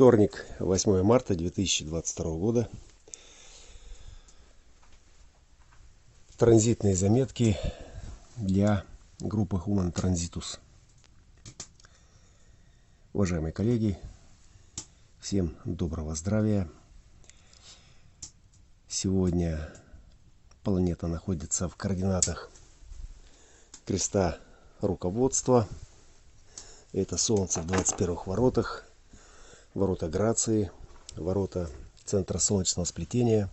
Вторник, 8 марта 2022 года. Транзитные заметки для группы Human Transitus. Уважаемые коллеги, всем доброго здравия. Сегодня планета находится в координатах креста руководства. Это Солнце в 21 воротах, ворота Грации, ворота Центра Солнечного сплетения,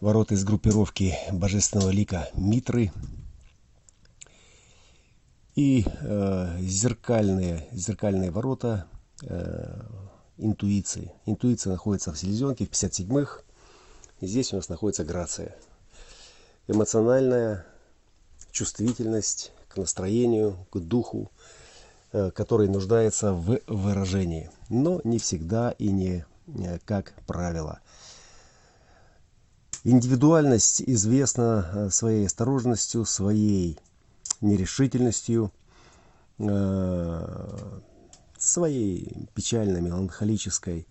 ворота из группировки Божественного лика Митры и э, зеркальные, зеркальные ворота э, интуиции. Интуиция находится в селезенке, в 57-х. Здесь у нас находится грация. Эмоциональная чувствительность к настроению, к духу, который нуждается в выражении. Но не всегда и не э, как правило. Индивидуальность известна э, своей осторожностью, своей нерешительностью, своей печальной, меланхолической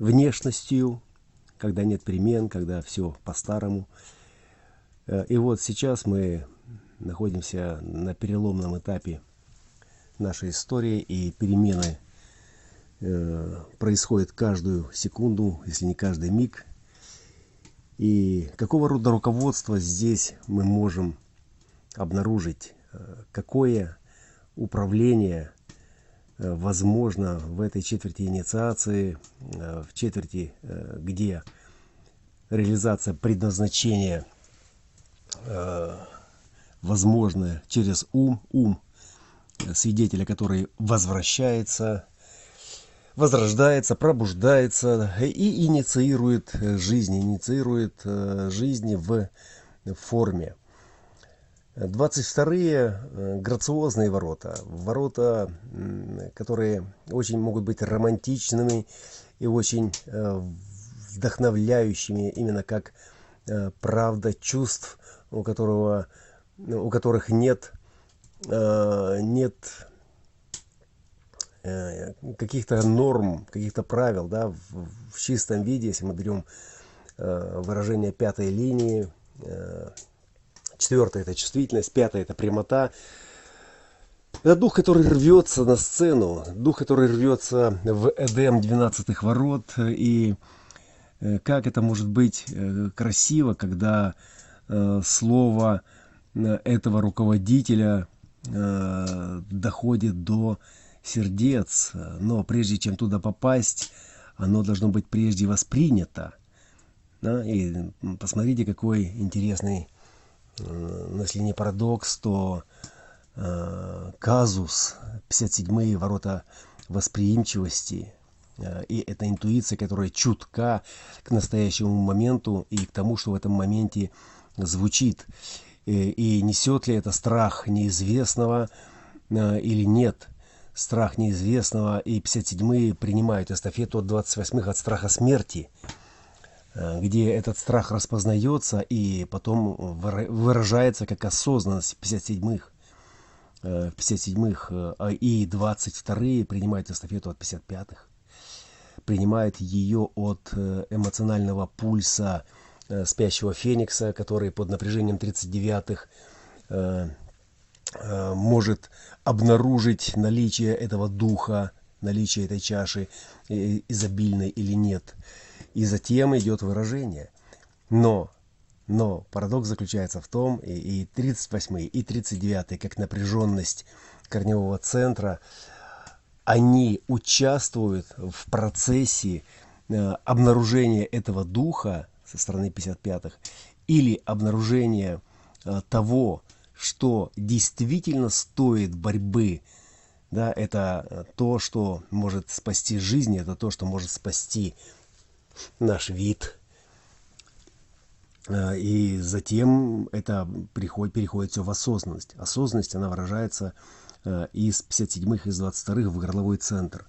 внешностью, когда нет перемен, когда все по-старому. Э, и вот сейчас мы находимся на переломном этапе нашей истории, и перемены э, происходят каждую секунду, если не каждый миг. И какого рода руководство здесь мы можем обнаружить, э, какое управление возможно в этой четверти инициации, в четверти, где реализация предназначения – э, возможное через ум, ум свидетеля, который возвращается, возрождается, пробуждается и инициирует жизнь, инициирует э, жизни в форме. 22-е э, грациозные ворота, ворота, которые очень могут быть романтичными и очень э, вдохновляющими, именно как правда чувств у которого у которых нет э, нет э, каких-то норм, каких-то правил, да, в, в чистом виде, если мы берем э, выражение пятой линии, четвертая это чувствительность, пятая это прямота. Это дух, который рвется на сцену, дух, который рвется в Эдем 12 ворот. И как это может быть красиво, когда Э, слово э, этого руководителя э, доходит до сердец, но прежде чем туда попасть, оно должно быть прежде воспринято. Да? И посмотрите, какой интересный, если не парадокс, то казус, 57-е ворота восприимчивости, и это интуиция, которая чутка к настоящему моменту и к тому, что в этом моменте звучит, и несет ли это страх неизвестного э, или нет. Страх неизвестного, и 57-е принимают эстафету от 28-х от страха смерти, э, где этот страх распознается и потом выражается как осознанность 57-х. В 57-х э, и 22-е принимают эстафету от 55-х. Принимают ее от эмоционального пульса Э, спящего феникса, который под напряжением 39-х э, э, может обнаружить наличие этого духа, наличие этой чаши изобильной или нет. И затем идет выражение. Но, но парадокс заключается в том, и, и 38 и 39 как напряженность корневого центра, они участвуют в процессе обнаружения этого духа со стороны 55-х, или обнаружение а, того, что действительно стоит борьбы, да, это а, то, что может спасти жизнь, это то, что может спасти наш вид. А, и затем это приходит, переходит все в осознанность. Осознанность, она выражается из 57-х, из 22-х в горловой центр.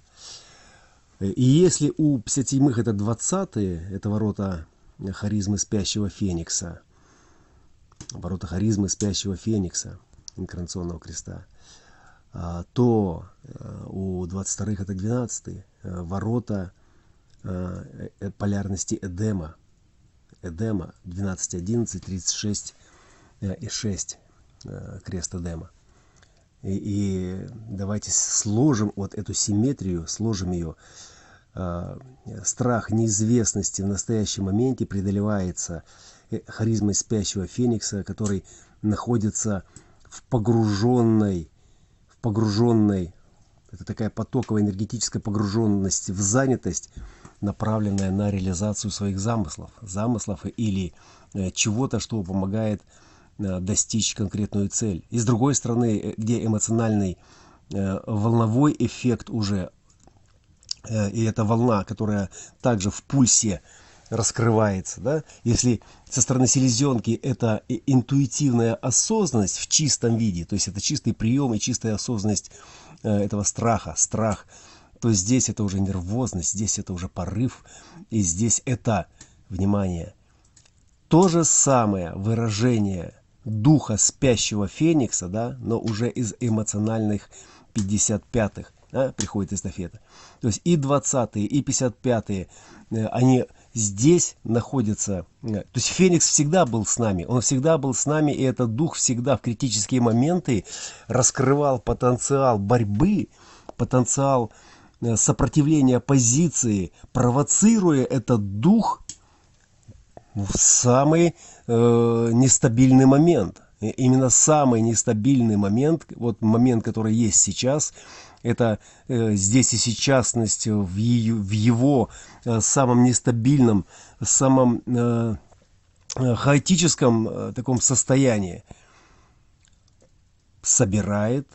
И если у 57-х это 20-е, это ворота харизмы спящего феникса. Ворота харизмы спящего феникса инкарнационного креста. то у 22-х это 12 ворота полярности Эдема. Эдема 12, 11, 36 и 6 крест Эдема. И, и давайте сложим вот эту симметрию, сложим ее. Э, страх неизвестности в настоящем моменте преодолевается э, харизмой спящего феникса, который находится в погруженной, в погруженной, это такая потоковая энергетическая погруженность в занятость, направленная на реализацию своих замыслов, замыслов или э, чего-то, что помогает достичь конкретную цель. И с другой стороны, где эмоциональный волновой эффект уже, и эта волна, которая также в пульсе раскрывается, да? если со стороны селезенки это интуитивная осознанность в чистом виде, то есть это чистый прием и чистая осознанность этого страха, страх, то здесь это уже нервозность, здесь это уже порыв, и здесь это, внимание, то же самое выражение духа спящего феникса, да, но уже из эмоциональных 55-х да, приходит эстафета. То есть и 20-е, и 55-е, э, они здесь находятся. Э, то есть Феникс всегда был с нами, он всегда был с нами, и этот дух всегда в критические моменты раскрывал потенциал борьбы, потенциал э, сопротивления позиции, провоцируя этот дух в самый э, нестабильный момент. Именно самый нестабильный момент, вот момент, который есть сейчас, это э, здесь и сейчасность в, ее, в его э, самом нестабильном, самом э, э, хаотическом э, таком состоянии. Собирает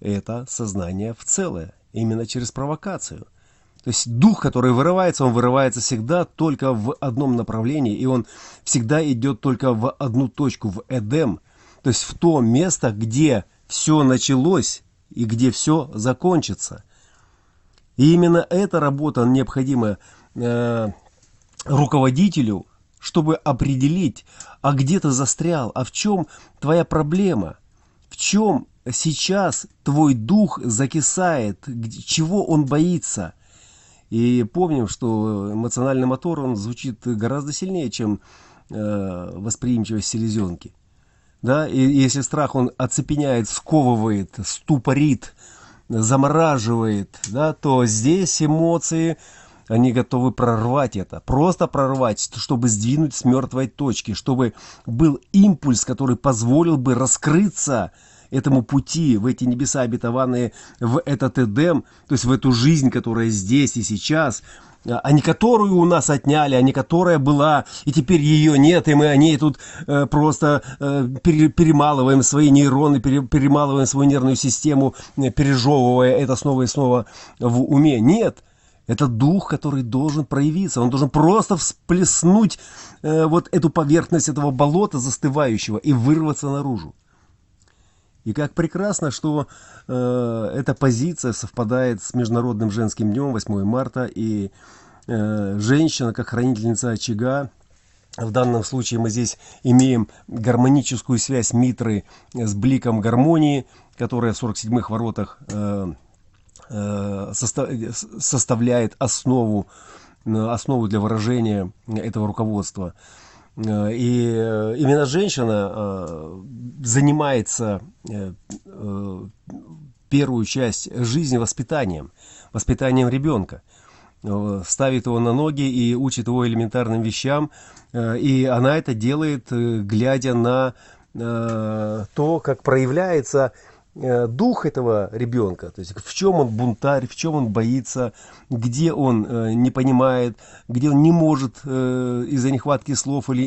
это сознание в целое, именно через провокацию – то есть дух, который вырывается, он вырывается всегда только в одном направлении, и он всегда идет только в одну точку, в Эдем, то есть в то место, где все началось и где все закончится. И именно эта работа необходима э, руководителю, чтобы определить, а где ты застрял, а в чем твоя проблема, в чем сейчас твой дух закисает, чего он боится – и помним, что эмоциональный мотор, он звучит гораздо сильнее, чем э, восприимчивость селезенки. Да? И если страх, он оцепеняет, сковывает, ступорит, замораживает, да, то здесь эмоции, они готовы прорвать это, просто прорвать, чтобы сдвинуть с мертвой точки, чтобы был импульс, который позволил бы раскрыться этому пути, в эти небеса обетованные, в этот Эдем, то есть в эту жизнь, которая здесь и сейчас, а не которую у нас отняли, а не которая была, и теперь ее нет, и мы о ней тут э, просто э, перемалываем свои нейроны, пере, перемалываем свою нервную систему, э, пережевывая это снова и снова в уме. Нет, это дух, который должен проявиться, он должен просто всплеснуть э, вот эту поверхность этого болота застывающего и вырваться наружу. И как прекрасно, что э, эта позиция совпадает с Международным женским днем 8 марта, и э, женщина, как хранительница очага, в данном случае мы здесь имеем гармоническую связь Митры с бликом гармонии, которая в 47-х воротах э, э, состав, составляет основу, э, основу для выражения этого руководства. Э, и э, именно женщина э, занимается первую часть жизни воспитанием, воспитанием ребенка ставит его на ноги и учит его элементарным вещам. И она это делает, глядя на то, как проявляется дух этого ребенка, то есть в чем он бунтарь, в чем он боится, где он э, не понимает, где он не может э, из-за нехватки слов или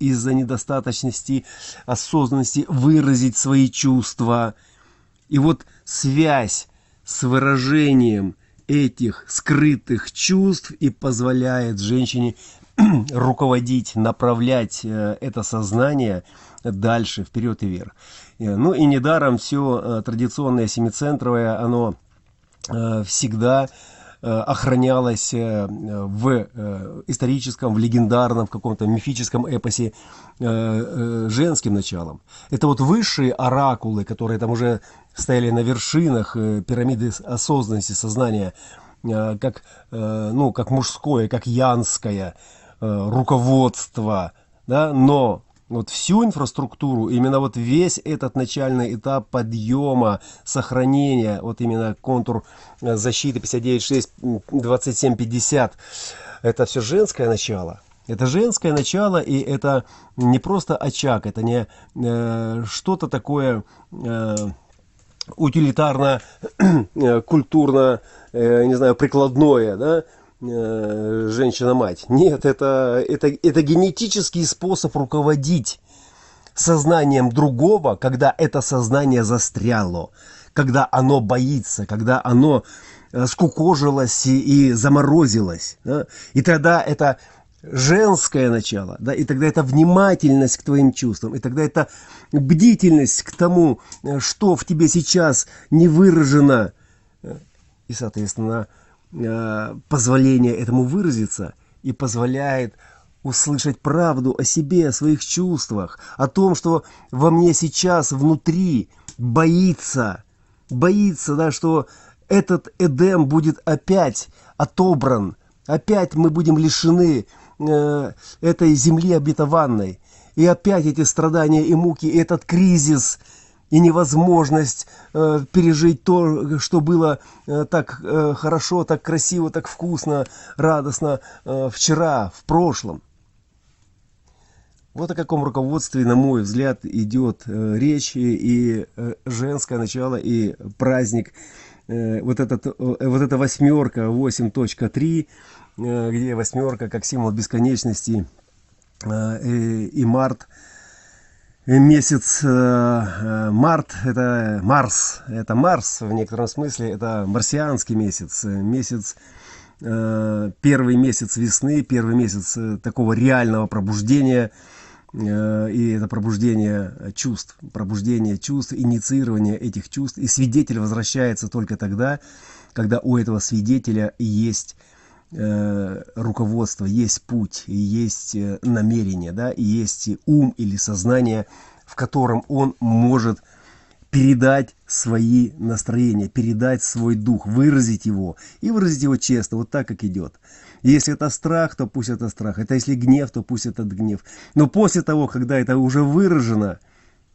из-за недостаточности осознанности выразить свои чувства. И вот связь с выражением этих скрытых чувств и позволяет женщине руководить, направлять это сознание дальше, вперед и вверх. Э, ну и недаром все э, традиционное семицентровое, оно э, всегда охранялось в историческом, в легендарном, в каком-то мифическом эпосе женским началом. Это вот высшие оракулы, которые там уже стояли на вершинах э, пирамиды осознанности, сознания, э, как, э, ну, как мужское, как янское руководство, да, но вот всю инфраструктуру, именно вот весь этот начальный этап подъема, сохранения, вот именно контур защиты 59.6, 27.50, это все женское начало. Это женское начало, и это не просто очаг, это не э, что-то такое э, утилитарно, э, культурно, э, не знаю, прикладное, да, э, женщина-мать. Нет, это, это, это генетический способ руководить сознанием другого, когда это сознание застряло, когда оно боится, когда оно скукожилось и, и заморозилось. Да? И тогда это женское начало, да, и тогда это внимательность к твоим чувствам, и тогда это бдительность к тому, что в тебе сейчас не выражено, и, соответственно, э, позволение этому выразиться и позволяет услышать правду о себе, о своих чувствах, о том, что во мне сейчас внутри боится, боится, да, что этот Эдем будет опять отобран, опять мы будем лишены Э, этой земли обетованной. И опять эти страдания и муки, и этот кризис, и невозможность э, пережить то, что было э, так э, хорошо, так красиво, так вкусно, радостно э, вчера, в прошлом. Вот о каком руководстве, на мой взгляд, идет э, речь и, и э, женское начало, и праздник. Э, вот, этот, э, вот эта восьмерка 8.3 Э, где восьмерка как символ бесконечности э, и март месяц э, март это марс это марс в некотором смысле это марсианский месяц. Месяц первый месяц весны первый месяц такого реального пробуждения и это пробуждение чувств пробуждение чувств инициирование этих чувств. И свидетель возвращается только тогда когда у этого свидетеля есть э, руководство, есть путь, есть э, намерение, да, и есть ум или сознание, в котором он может передать свои настроения, передать свой дух, выразить его и выразить его честно, вот так, как идет. Если это страх, то пусть это страх. Это если гнев, то пусть это гнев. Но после того, когда это уже выражено,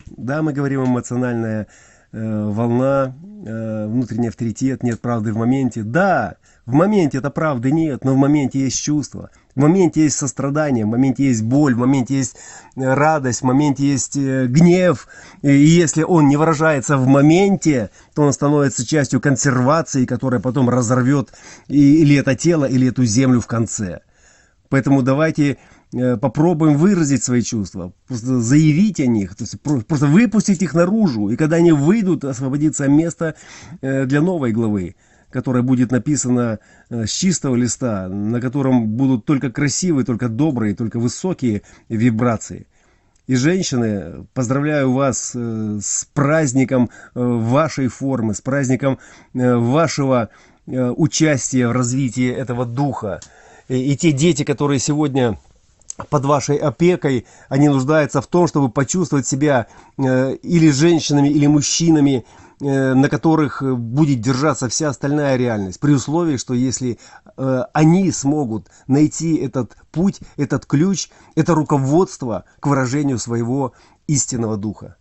да, мы говорим эмоциональная э, волна, э, внутренний авторитет, нет правды в моменте. Да, в моменте это правды нет, но в моменте есть чувство. В моменте есть сострадание, в моменте есть боль, в моменте есть э, радость, в моменте есть э, гнев. И если он не выражается в моменте, то он становится частью консервации, которая потом разорвет или это тело, или эту землю в конце. Поэтому давайте э, попробуем выразить свои чувства, просто заявить о них, то есть просто выпустить их наружу. И когда они выйдут, освободится место для новой главы которая будет написана э, с чистого листа, на котором будут только красивые, только добрые, только высокие вибрации. И женщины, поздравляю вас э, с праздником э, вашей формы, с праздником вашего участия в развитии этого духа. И те дети, которые сегодня под вашей опекой, они нуждаются в том, чтобы почувствовать себя или женщинами, или мужчинами, Э, на которых э, будет держаться вся остальная реальность, при условии, что если э, они смогут найти этот путь, этот ключ, это руководство к выражению своего истинного духа.